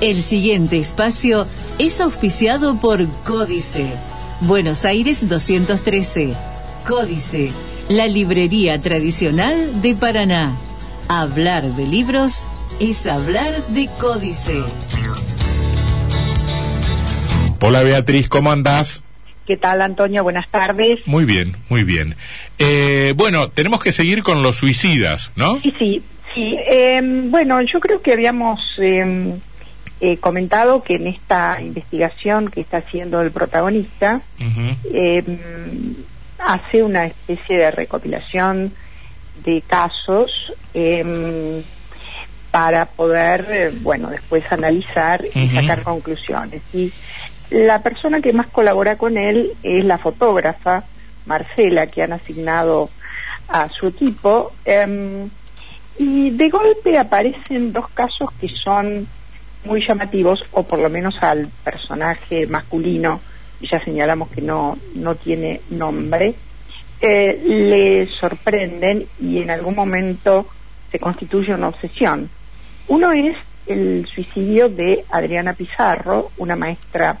El siguiente espacio es auspiciado por Códice. Buenos Aires 213. Códice, la librería tradicional de Paraná. Hablar de libros es hablar de Códice. Hola Beatriz, ¿cómo andás? ¿Qué tal, Antonio? Buenas tardes. Muy bien, muy bien. Eh, bueno, tenemos que seguir con los suicidas, ¿no? Sí, sí, sí. Em, bueno, yo creo que habíamos em, eh, comentado que en esta investigación que está haciendo el protagonista, em, hace una especie de recopilación de casos para poder, eh, bueno, después analizar y sacar conclusiones. Y la persona que más colabora con él es la fotógrafa Marcela, que han asignado a su equipo. Em, y de golpe aparecen dos casos que son muy llamativos, o por lo menos al personaje masculino, ya señalamos que no, no tiene nombre, eh, le sorprenden y en algún momento se constituye una obsesión. Uno es el suicidio de Adriana Pizarro, una maestra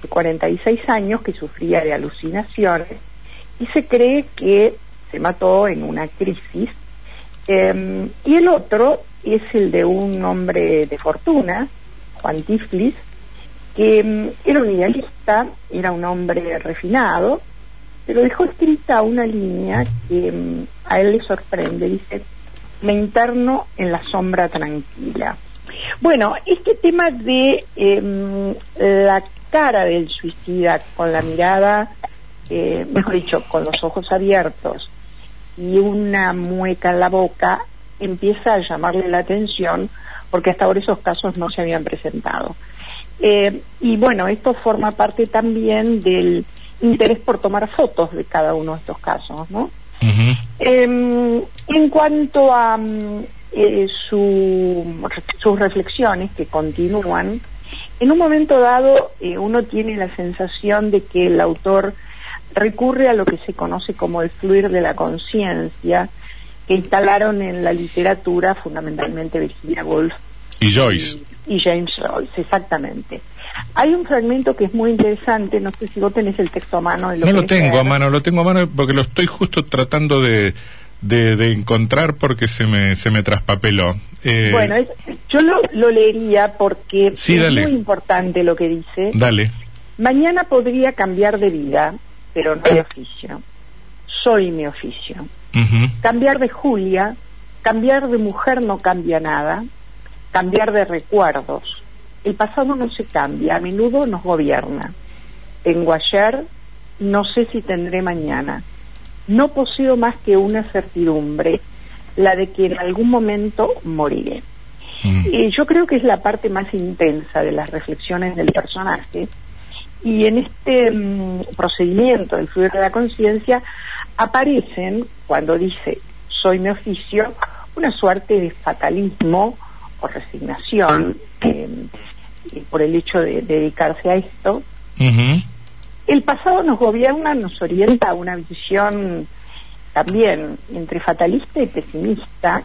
de 46 años que sufría de alucinaciones y se cree que se mató en una crisis. Em, y el otro es el de un hombre de fortuna, Juan Tiflis, que em, era un idealista, era un hombre refinado, pero dejó escrita una línea que em, a él le sorprende, dice, me interno en la sombra tranquila. Bueno, este tema de eh, la cara del suicida con la mirada, eh, mejor dicho, con los ojos abiertos y una mueca en la boca, empieza a llamarle la atención porque hasta ahora esos casos no se habían presentado. Eh, y bueno, esto forma parte también del interés por tomar fotos de cada uno de estos casos, ¿no? Em, en cuanto a mm, eh, sus reflexiones que continúan, en un momento dado eh, uno tiene la sensación de que el autor recurre a lo que se conoce como el fluir de la conciencia, que instalaron en la literatura fundamentalmente Virginia Woolf y Joyce. Y, James Joyce, exactamente. Hay un fragmento que es muy interesante, no sé si vos tenés el texto a mano. no lo tengo a mano, lo tengo a mano porque lo estoy justo tratando de, de, encontrar porque se me, se me traspapeló. Eh, bueno, yo lo, leería porque es muy importante lo que dice. Dale. Mañana podría cambiar de vida, pero no de oficio. Soy mi oficio. Cambiar de Julia, cambiar de mujer no cambia nada, cambiar de recuerdos. El pasado no se cambia, a menudo nos gobierna. Tengo ayer, no sé si tendré mañana no poseo más que una certidumbre, la de que en algún momento moriré. Mm. Y yo creo que es la parte más intensa de las reflexiones del personaje. Y en este mm, procedimiento del fluir de la conciencia aparecen, cuando dice soy mi oficio, una suerte de fatalismo o resignación eh, por el hecho de, dedicarse a esto. El pasado nos gobierna, nos orienta a una visión también entre fatalista y pesimista,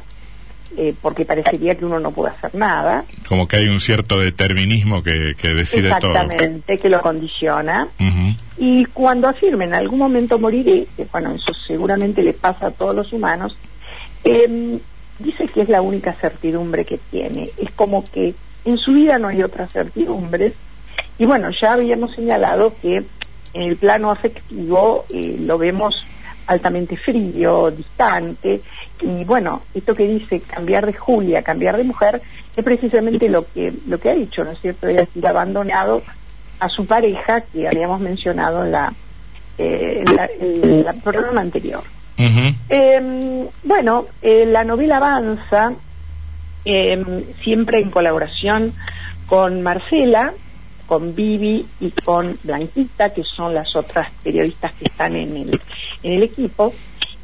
eh, porque parecería que uno no puede hacer nada. Como que hay un cierto determinismo que, que decide todo. Exactamente, que lo condiciona. Y cuando afirma en algún momento moriré, que bueno, eso seguramente le pasa a todos los humanos, em, dice que es la única certidumbre que tiene. Es como que en su vida no hay otras certidumbres. Y bueno, ya habíamos señalado que en el plano afectivo eh, lo vemos altamente frío, distante, y bueno, esto que dice cambiar de Julia, cambiar de mujer, es precisamente lo que, lo que ha dicho, ¿no es cierto? Es decir, abandonado a su pareja que habíamos mencionado en la, eh, en el programa anterior. Em, bueno, eh, la novela avanza em, siempre en colaboración con Marcela, con Vivi y con Blanquita, que son las otras periodistas que están en el, en el equipo.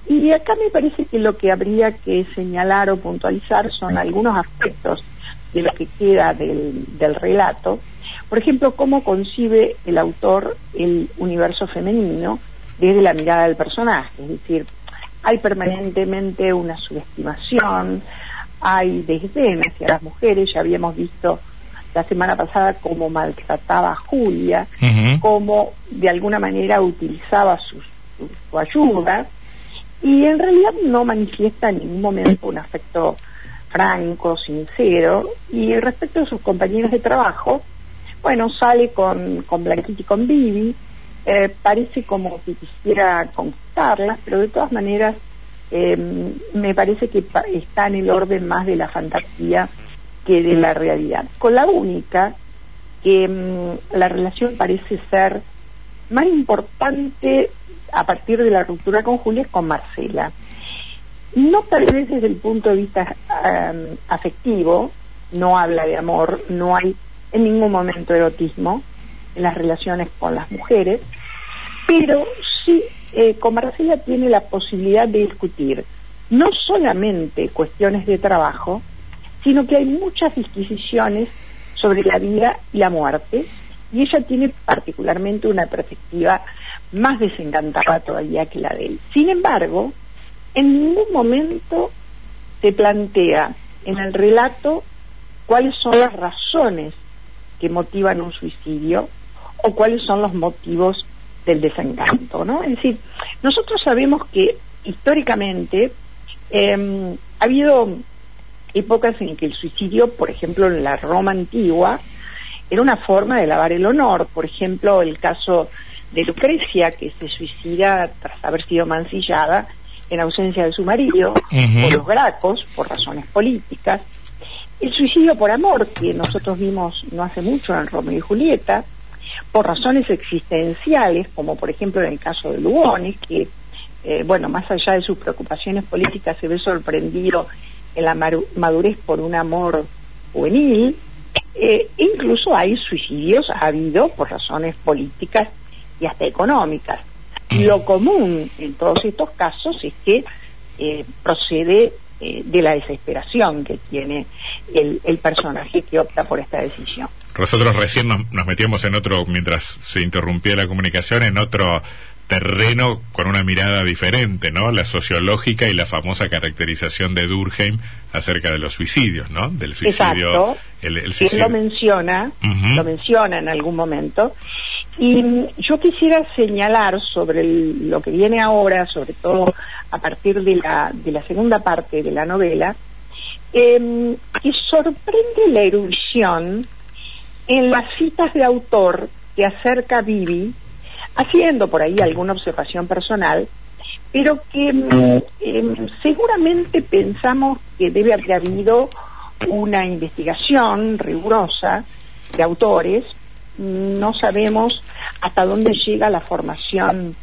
Y acá me parece que lo que habría que señalar o puntualizar son algunos aspectos de lo que queda del, del relato. Por ejemplo, cómo concibe el autor el universo femenino desde la mirada del personaje. Es decir, hay permanentemente una subestimación, hay desdén hacia las mujeres, ya habíamos visto la semana pasada cómo maltrataba a Julia, cómo de alguna manera utilizaba su, su, ayuda, y en realidad no manifiesta en ningún momento un afecto franco, sincero, y respecto a sus compañeros de trabajo, bueno, sale con, con Blanquita y con Vivi, eh, parece como que quisiera conquistarlas, pero de todas maneras eh, me parece que está en el orden más de la fantasía que de la realidad. Con la única que mm, la relación parece ser más importante a partir de la ruptura con Julia es con Marcela. No tal vez desde el punto de vista afectivo, no habla de amor, no hay en ningún momento erotismo en las relaciones con las mujeres, pero sí eh, con Marcela tiene la posibilidad de discutir no solamente cuestiones de trabajo, sino que hay muchas disquisiciones sobre la vida y la muerte, y ella tiene particularmente una perspectiva más desencantada todavía que la de él. Sin embargo, en ningún momento se plantea en el relato cuáles son las razones que motivan un suicidio o cuáles son los motivos del desencanto, ¿no? Es decir, nosotros sabemos que históricamente em, ha habido épocas en que el suicidio, por ejemplo, en la Roma antigua, era una forma de lavar el honor. Por ejemplo, el caso de Lucrecia, que se suicida tras haber sido mancillada en ausencia de su marido, o los Gracos, por razones políticas. El suicidio por amor, que nosotros vimos no hace mucho en Romeo y Julieta, por razones existenciales, como por ejemplo en el caso de Lugones, que, eh, bueno, más allá de sus preocupaciones políticas, se ve sorprendido en la madurez por un amor juvenil. Eh, incluso hay suicidios, ha habido por razones políticas y hasta económicas. Mm. Lo común en todos estos casos es que eh, procede eh, de la desesperación que tiene el, el, personaje que opta por esta decisión. Nosotros recién nos, nos metíamos en otro, mientras se interrumpía la comunicación, en otro terreno con una mirada diferente, ¿no? La sociológica y la famosa caracterización de Durkheim acerca de los suicidios, ¿no? Del suicidio. El, el suicidio. Él lo menciona, lo menciona en algún momento. Y yo quisiera señalar sobre lo que viene ahora, sobre todo a partir de la, de la segunda parte de la novela, eh, que sorprende la erudición en las citas de autor que acerca Vivi haciendo por ahí alguna observación personal, pero que em, seguramente pensamos que debe haber habido una investigación rigurosa de autores. No sabemos hasta dónde llega la formación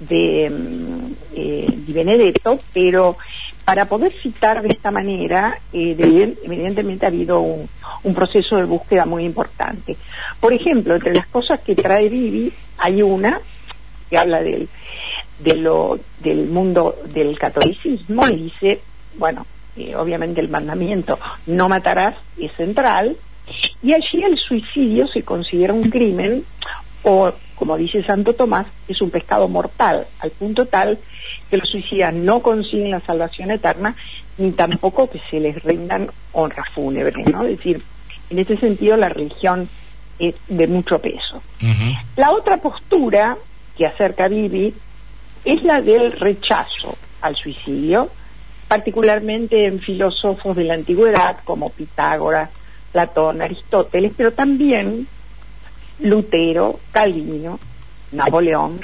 de, mm, eh, Benedetto, pero para poder citar de esta manera, eh, evidentemente ha habido un, proceso de búsqueda muy importante. Por ejemplo, entre las cosas que trae Vivi, hay una que habla del mundo del catolicismo y dice, bueno, eh, obviamente el mandamiento no matarás es central, y allí el suicidio se considera un crimen o, como dice Santo Tomás, es un pescado mortal, al punto tal que los suicidas no consiguen la salvación eterna ni tampoco que se les rindan honras fúnebres, ¿no? Es decir, en este sentido la religión es de mucho peso. La otra postura que acerca a Bibi es la del rechazo al suicidio, particularmente en filósofos de la antigüedad como Pitágoras, Platón, Aristóteles, pero también Lutero, Calvino, Napoleón,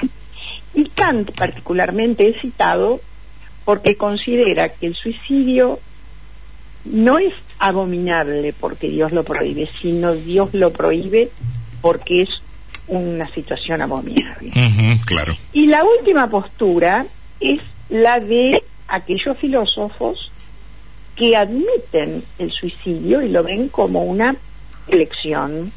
y Kant particularmente es citado porque considera que el suicidio no es abominable porque Dios lo prohíbe, sino Dios lo prohíbe porque es una situación abominable. claro. Y la última postura es la de aquellos filósofos que admiten el suicidio y lo ven como una elección,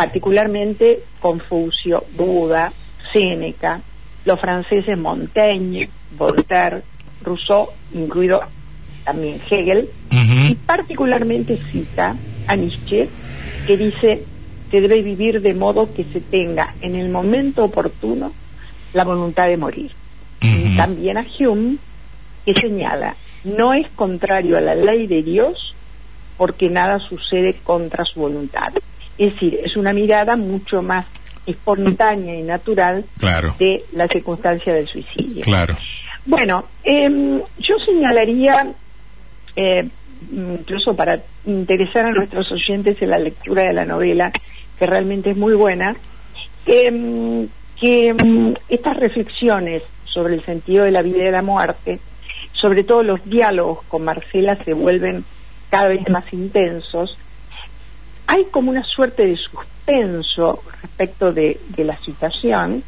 particularmente Confucio, Buda, Séneca, los franceses Montaigne, Voltaire, Rousseau, incluido también Hegel, y particularmente cita a Nietzsche, que dice se debe vivir de modo que se tenga en el momento oportuno la voluntad de morir. Y también a Hume, que señala, no es contrario a la ley de Dios porque nada sucede contra su voluntad. Es decir, es una mirada mucho más espontánea y natural de la circunstancia del suicidio. Claro. Bueno, em, yo señalaría, eh, incluso para interesar a nuestros oyentes en la lectura de la novela, que realmente es muy buena, em, que em, estas reflexiones sobre el sentido de la vida y de la muerte, sobre todo los diálogos con Marcela se vuelven cada vez más intensos, hay como una suerte de suspenso respecto de, la situación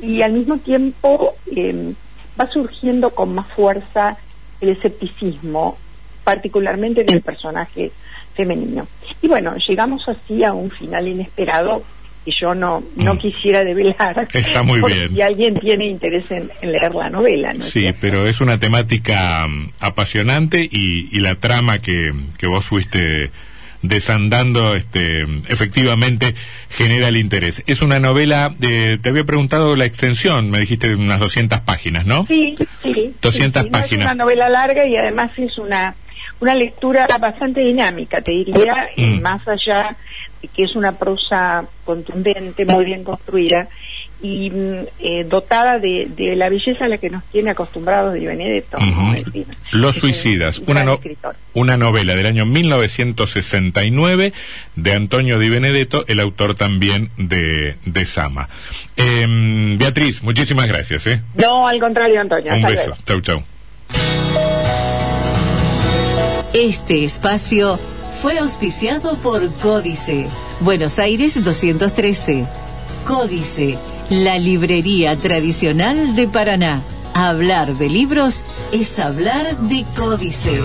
y al mismo tiempo em, va surgiendo con más fuerza el escepticismo, particularmente en el personaje femenino. Y bueno, llegamos así a un final inesperado que yo no, no mm. quisiera develar. Está muy bien. Si alguien tiene interés en, leer la novela, ¿no? Sí, pero es una temática mm, apasionante y, y la trama que, que vos fuiste desandando, este, efectivamente genera el interés. Es una novela, de, te había preguntado la extensión, me dijiste unas 200 páginas, ¿no? Sí, sí. 200 páginas. es una novela larga y además es una, una lectura bastante dinámica, te diría, mm. más allá de que es una prosa contundente, muy bien construida y eh, dotada de, la belleza a la que nos tiene acostumbrados de Benedetto. Los Suicidas, una, una novela del año 1969 de Antonio Di Benedetto, el autor también de, de Sama. Em, Beatriz, muchísimas gracias. ¿eh? No, al contrario, Antonio. Un beso. Chau, chau. Este espacio fue auspiciado por Códice, Buenos Aires 213. Códice la librería tradicional de Paraná. Hablar de libros es hablar de códice.